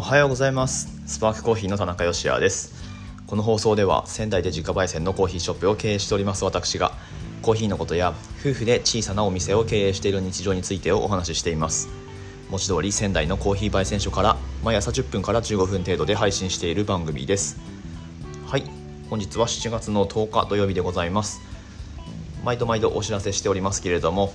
おはようございます。スパークコーヒーの田中芳也です。この放送では仙台で自家焙煎のコーヒーショップを経営しております。私がコーヒーのことや夫婦で小さなお店を経営している日常についてをお話ししています。文字通り仙台のコーヒー焙煎所から毎朝10分から15分程度で配信している番組です。はい。本日は7月の10日土曜日でございます。毎度毎度お知らせしておりますけれども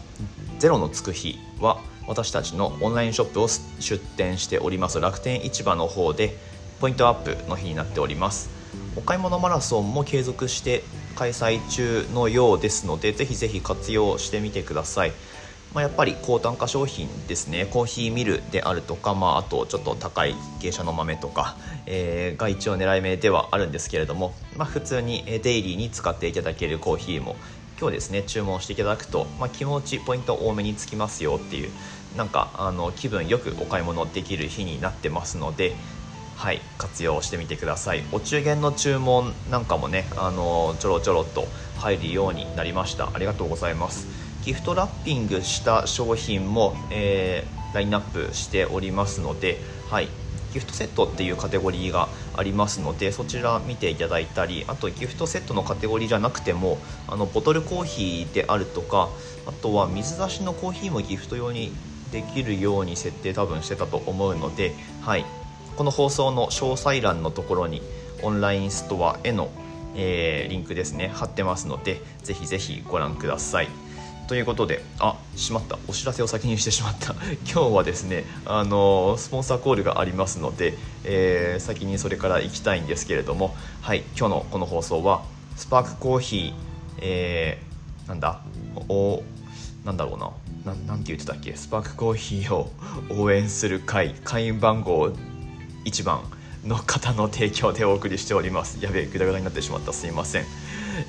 ゼロのつく日は私たちのオンラインショップを出店しております。楽天市場の方でポイントアップの日になっております。お買い物マラソンも継続して開催中のようですのでぜひぜひ活用してみてください。まあ、やっぱり高単価商品ですね。コーヒーミルであるとか、まあ、あとちょっと高い芸者の豆とか、えー、が一応狙い目ではあるんですけれども、まあ、普通にデイリーに使っていただけるコーヒーも今日ですね注文していただくと、まあ、気持ちポイント多めにつきますよっていうなんかあの気分よくお買い物できる日になってますのではい活用してみてください。お中元の注文なんかもねあのちょろちょろっと入るようになりました。ありがとうございます。ギフトラッピングした商品も、えー、ラインナップしておりますのではい。ギフトセットっていうカテゴリーがありますのでそちら見ていただいたりあとギフトセットのカテゴリーじゃなくてもあのボトルコーヒーであるとかあとは水出しのコーヒーもギフト用にできるように設定多分してたと思うので、はい、この放送の詳細欄のところにオンラインストアへの、えー、リンクですね貼ってますのでぜひぜひご覧ください。ということであしまった。お知らせを先にしてしまった。今日はですねあのスポンサーコールがありますので、えー、先にそれから行きたいんですけれどもはい今日のこの放送はスパークコーヒー、えー、なんだおなんだろうなななんて言ってたっけ？スパークコーヒーを 応援する会会員番号1番の方の提供でお送りしております。やべえグダグダになってしまった。すいません。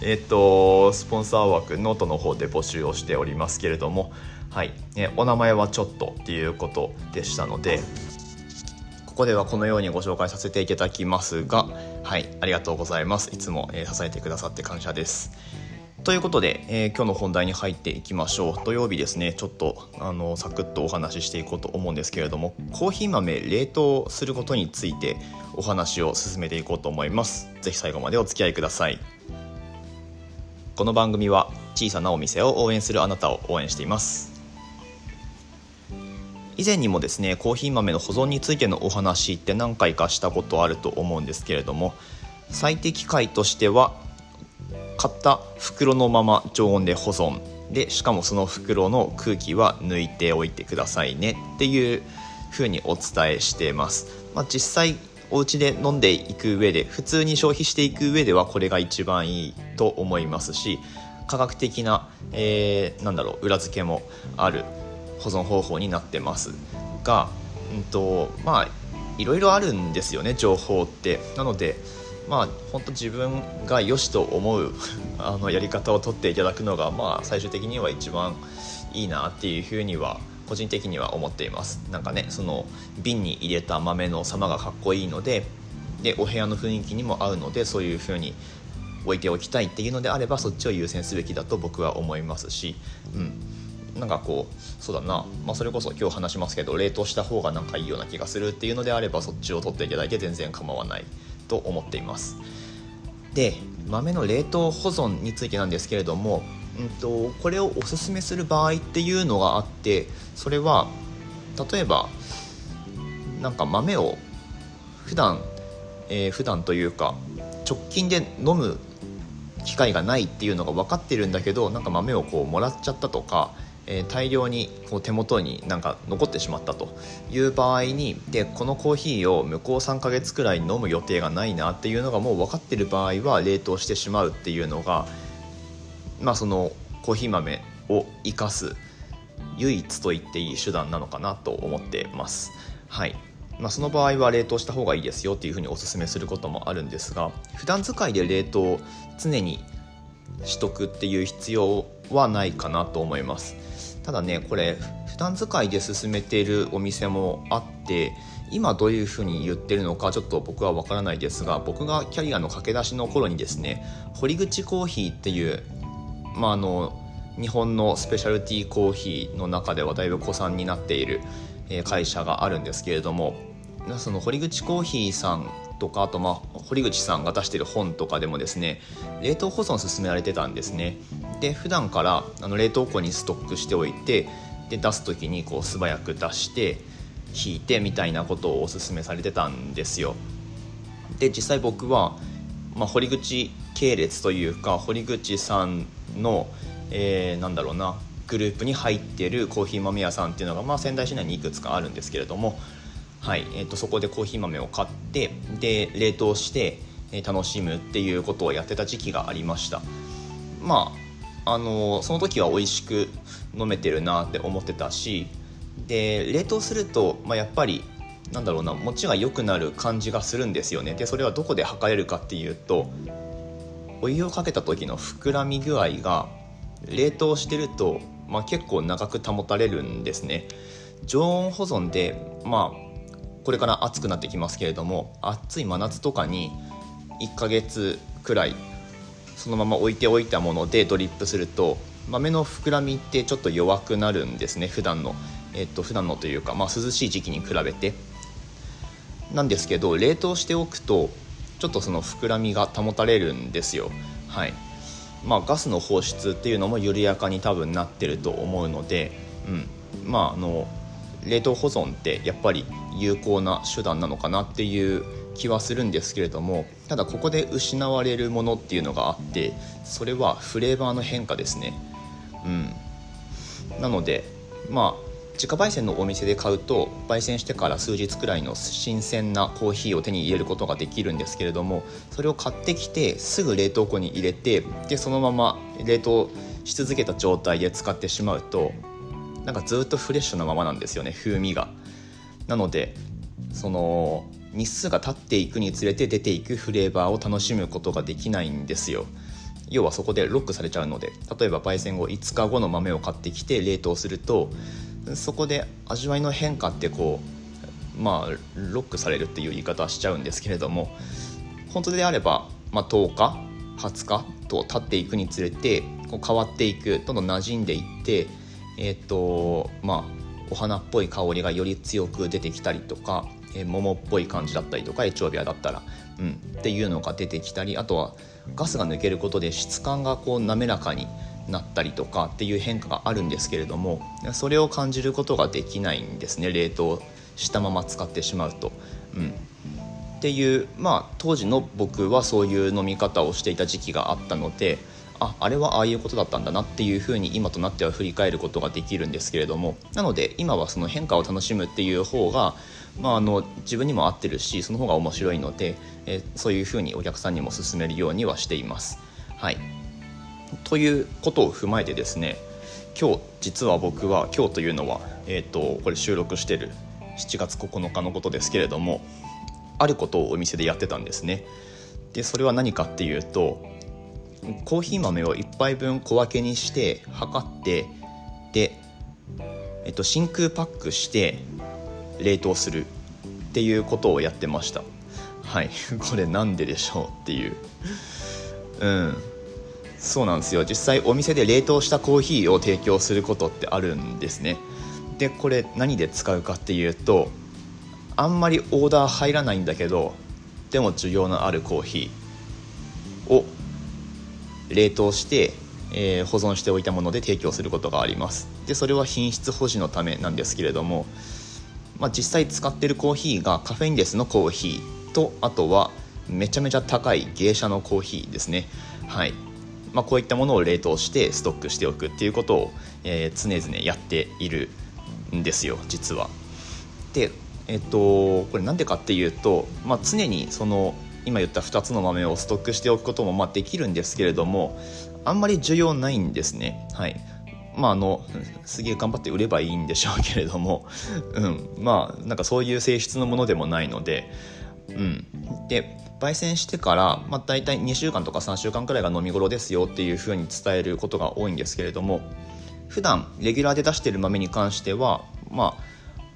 えっとスポンサー枠ノートの方で募集をしておりますけれどもはい、えお名前はちょっとっていうことでしたのでここではこのようにご紹介させていただきますがはい。ありがとうございます。いつも、え支えてくださって感謝です。ということで、えー、今日の本題に入っていきましょう。土曜日ですね。ちょっとあのサクッとお話ししていこうと思うんですけれどもコーヒー豆冷凍することについてお話を進めていこうと思います。是非最後までお付き合いください。この番組は小さなお店を応援するあなたを応援しています。以前にもですねコーヒー豆の保存についてのお話って何回かしたことあると思うんですけれども最適解としては買った袋のまま常温で保存。でしかもその袋の空気は抜いておいてくださいねっていう風にお伝えしています、まあ、実際お家で飲んでいく上で普通に消費していく上ではこれが一番いいと思いますし科学的な、えー、なんだろう裏付けもある保存方法になってます。が、うんとまあいろいろあるんですよね情報って。なのでまあ本当自分が良しと思う あのやり方をとっていただくのがまあ最終的には一番いいなっていうふうには個人的には思っています。なんかねその瓶に入れた豆の様がかっこいいのででお部屋の雰囲気にも合うのでそういう風に置いておきたいっていうのであればそっちを優先すべきだと僕は思いますし、うん、なんかこうそうだな、まあ、それこそ今日話しますけど冷凍した方がなんかいいような気がするっていうのであればそっちを取っていただいて全然構わないと思っています。で豆の冷凍保存についてなんですけれどもうんと、これをおすすめする場合っていうのがあってそれは例えばなんか豆を普段、えー、普段というか直近で飲む機会がないっていうのが分かってるんだけどなんか豆をこうもらっちゃったとか、えー、大量にこう手元になんか残ってしまったという場合にでこのコーヒーを向こう3ヶ月くらい飲む予定がないなっていうのがもう分かってる場合は冷凍してしまうっていうのがまあ、そのコーヒー豆を生かす唯一と言っていい手段なのかなと思ってます。はいまあ、その場合は冷凍した方がいいですよっていうふうにおすすめすることもあるんですが普段使いで冷凍常にしとくっていう必要はないかなと思いますただねこれ普段使いで進めているお店もあって今どういうふうに言ってるのかちょっと僕は分からないですが僕がキャリアの駆け出しの頃にですね堀口コーヒーっていうまあ、あの日本のスペシャルティーコーヒーの中ではだいぶ古参になっている会社があるんですけれどもその堀口コーヒーさんとかあとまあ堀口さんが出してる本とかでもですね冷凍保存勧められてたんですね。で普段からあの冷凍庫にストックしておいてで出す時にこう素早く出して引いてみたいなことをおすすめされてたんですよ。で実際僕は、まあ、堀口系列というか堀口さんの、えー、なんだろうなグループに入ってるコーヒー豆屋さんっていうのが、まあ、仙台市内にいくつかあるんですけれども、はいえーと、そこでコーヒー豆を買ってで冷凍してえ楽しむっていうことをやってた時期がありました。まああのその時は美味しく飲めてるなって思ってたしで冷凍すると、まあ、やっぱりなんだろうな餅が良くなる感じがするんですよね。でそれはどこで測れるかっていうとお湯をかけた時の膨らみ具合が冷凍してると、まあ、結構長く保たれるんですね。常温保存でまあこれから暑くなってきますけれども暑い真夏とかに1ヶ月くらいそのまま置いておいたものでドリップすると豆の膨らみってちょっと弱くなるんですね普段の。えっと普段のというか、まあ、涼しい時期に比べて。なんですけど冷凍しておくとちょっとその膨らみが保たれるんですよ。はい。まあガスの放出っていうのも緩やかに多分なってると思うのでうん。まああの冷凍保存ってやっぱり有効な手段なのかなっていう気はするんですけれどもただここで失われるものっていうのがあってそれはフレーバーの変化ですね。うん。なのでまあ自家焙煎のお店で買うと焙煎してから数日くらいの新鮮なコーヒーを手に入れることができるんですけれどもそれを買ってきてすぐ冷凍庫に入れてでそのまま冷凍し続けた状態で使ってしまうとなんかずっとフレッシュなままなんですよね風味が。なのでその日数が経っていくにつれて出ていくフレーバーを楽しむことができないんですよ。要はそこでロックされちゃうので例えば焙煎後5日後の豆を買ってきて冷凍するとそこで味わいの変化ってこうまあロックされるっていう言い方はしちゃうんですけれども本当であれば、まあ、10日20日と経っていくにつれてこう変わっていくどんどん馴染んでいってえっ、ー、とまあお花っぽい香りがより強く出てきたりとか、えー、桃っぽい感じだったりとかエチオピアだったら、うん、っていうのが出てきたりあとはガスが抜けることで質感がこう滑らかになったりとかっていう変化があるんですけれどもそれを感じることができないんですね冷凍したまま使ってしまうと。うん、っていうまあ当時の僕はそういう飲み方をしていた時期があったのでああれはああいうことだったんだなっていうふうに今となっては振り返ることができるんですけれどもなので今はその変化を楽しむっていう方が、まあ、あの自分にも合ってるしその方が面白いので、えそういうふうにお客さんにも勧めるようにはしています。はいということを踏まえてですね今日実は僕は今日というのは、えーと、これ収録してる7月9日のことですけれどもあることをお店でやってたんですね。でそれは何かっていうとコーヒー豆を1杯分小分けにして測ってで、えっと、真空パックして冷凍するっていうことをやってました。はい。これなんででしょうっていう。うん。そうなんですよ。実際お店で冷凍したコーヒーを提供することってあるんですね。でこれ何で使うかっていうとあんまりオーダー入らないんだけどでも需要のあるコーヒーを冷凍して、えー、保存しておいたもので提供することがあります。でそれは品質保持のためなんですけれども、まあ、実際使ってるコーヒーがカフェインレスのコーヒーとあとはめちゃめちゃ高い芸者のコーヒーですね。はい。まあ、こういったものを冷凍してストックしておくっていうことを、えー、常々やっているんですよ実は。でえっとこれなんでかっていうと、まあ、常にその今言った2つの豆をストックしておくこともまあできるんですけれどもあんまり需要ないんですね。はいまあ、あのすげえ頑張って売ればいいんでしょうけれども、うん、まあなんかそういう性質のものでもないので、うん、で焙煎してから、まあ、大体2週間とか3週間くらいが飲み頃ですよっていうふうに伝えることが多いんですけれども普段レギュラーで出している豆に関しては、まあ、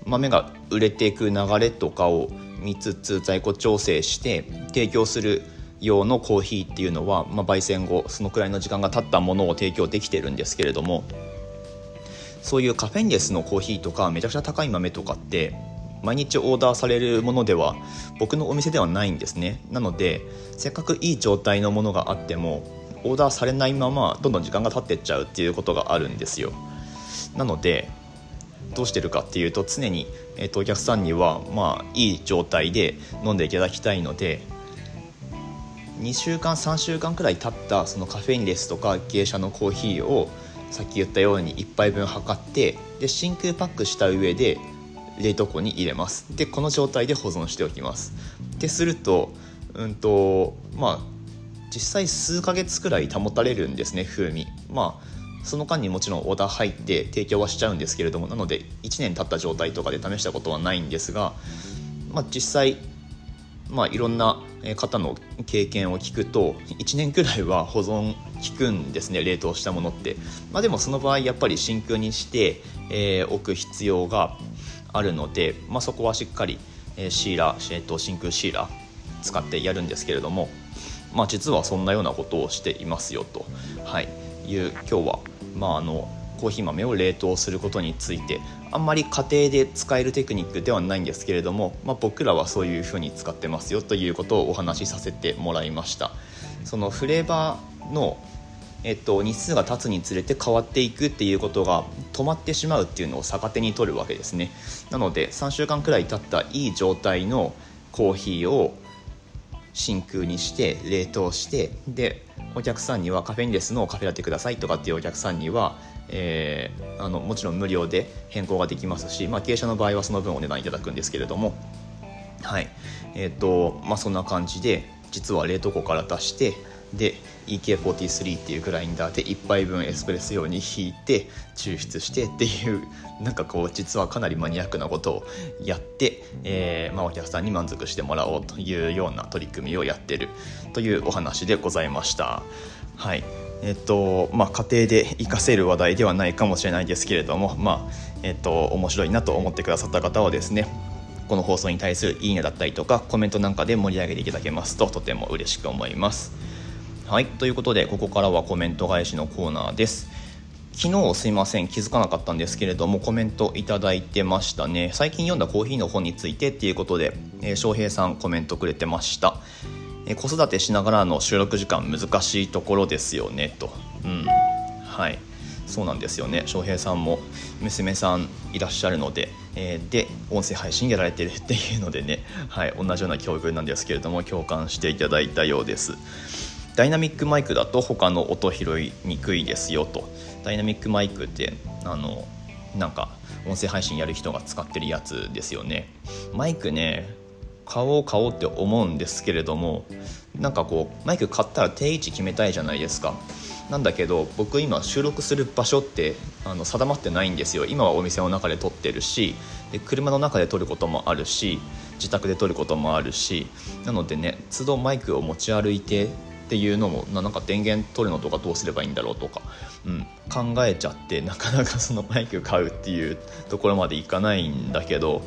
豆が売れていく流れとかを見つつ在庫調整して提供する用のコーヒーっていうのは、まあ、焙煎後そのくらいの時間が経ったものを提供できてるんですけれどもそういうカフェインレスのコーヒーとかめちゃくちゃ高い豆とかって毎日オーダーされるものでは僕のお店ではないんですね。なのでせっかくいい状態のものがあってもオーダーされないままどんどん時間が経ってっちゃうっていうことがあるんですよ。なのでどうしてるかっていうと常に、えー、とお客さんにはまあいい状態で飲んでいただきたいので2週間3週間くらい経ったそのカフェインレスとか芸者のコーヒーをさっき言ったように1杯分測ってで真空パックした上で冷凍庫に入れます。でこの状態で保存しておきます。でするとうんとまあ実際数ヶ月くらい保たれるんですね風味。まあその間にもちろんオーダー入って提供はしちゃうんですけれどもなので1年経った状態とかで試したことはないんですが、まあ、実際まあ、いろんな方の経験を聞くと1年くらいは保存効くんですね冷凍したものって、まあ、でもその場合やっぱり真空にして、えー、置く必要があるので、まあ、そこはしっかり、え、シーラー、えー、と真空シーラー使ってやるんですけれども、まあ、実はそんなようなことをしていますよと、はい、いう今日は、まあ、あのコーヒー豆を冷凍することについてあんまり家庭で使えるテクニックではないんですけれども、まあ、僕らはそういうふうに使ってますよということをお話しさせてもらいました。そのフレーバーの、えっと、日数が経つにつれて変わっていくっていうことが止まってしまうっていうのを逆手に取るわけですね。なので3週間くらい経ったいい状態のコーヒーを真空にして冷凍してでお客さんにはカフェインレスのカフェラテくださいとかっていうお客さんにはえー、あのもちろん無料で変更ができますし、まあ、経営者の場合はその分お値段いただくんですけれども、はい。えーとまあ、そんな感じで実は冷凍庫から出してで EK43 っていうグラインダーで1杯分エスプレッソ用に引いて抽出してっていう なんかこう実はかなりマニアックなことをやって、えーまあ、お客さんに満足してもらおうというような取り組みをやってるというお話でございました。はいえっとまあ、家庭で活かせる話題ではないかもしれないですけれども、まあえっと、面白いなと思ってくださった方はですねこの放送に対するいいねだったりとかコメントなんかで盛り上げていただけますととても嬉しく思います。はい。ということでここからはコメント返しのコーナーです。昨日すいません。気づかなかったんですけれどもコメントいただいてましたね。最近読んだコーヒーの本についてっていうことで、えー、平さんコメントくれてました。え子育てしながらの収録時間難しいところですよねと、うん、はい。そうなんですよね。翔平さんも娘さんいらっしゃるので、えー、で音声配信やられてるっていうのでね、はい、同じような教育なんですけれども共感していただいたようです。ダイナミックマイクだと他の音拾いにくいですよと。ダイナミックマイクってあのなんか音声配信やる人が使ってるやつですよね。マイクね買おう買おうって思うんですけれどもなんかこうマイク買ったら定位置決めたいじゃないですか。なんだけど僕今収録する場所ってあの定まってないんですよ。今はお店の中で撮ってるしで車の中で撮ることもあるし自宅で撮ることもあるし。なのでね都度マイクを持ち歩いてっていうのもなんか電源取るのとかどうすればいいんだろうとか、うん、考えちゃって なかなかそのマイク買うっていうところまでいかないんだけど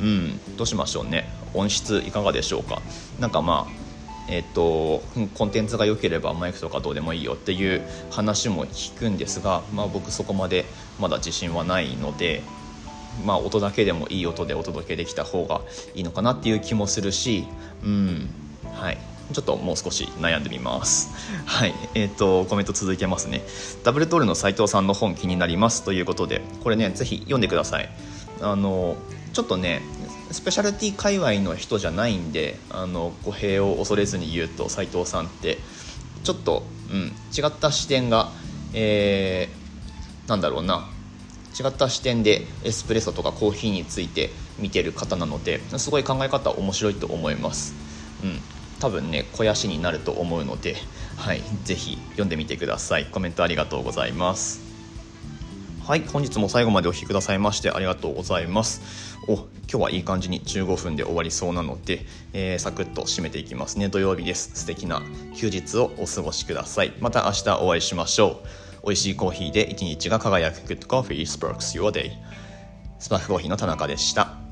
うんどうしましょうね。音質いかがでしょうか。なんかまあえっと、コンテンツが良ければマイクとかどうでもいいよっていう話も聞くんですが、まあ、僕そこまでまだ自信はないので、まあ、音だけでもいい音でお届けできた方がいいのかなっていう気もするし、うんはい、ちょっともう少し悩んでみます。はい、えっ、ー、とコメント続けますね。ダブルトールの斉藤さんの本気になりますということで、これねぜひ読んでください。あのちょっとねスペシャルティ界隈の人じゃないんであの語弊を恐れずに言うと斉藤さんってちょっと、うん、違った視点が、えー、なんだろうな違った視点でエスプレッソとかコーヒーについて見てる方なのですごい考え方面白いと思います、うん、多分ね肥やしになると思うので、はい、ぜひ読んでみてください。コメントありがとうございます。はい本日も最後までお聴きくださいましてありがとうございます。お今日はいい感じに15分で終わりそうなので、えー、サクッと締めていきますね。土曜日です。素敵な休日をお過ごしください。また明日お会いしましょう。美味しいコーヒーで一日が輝く。Good Coffee Sparks Your Day スパークコーヒーの田中でした。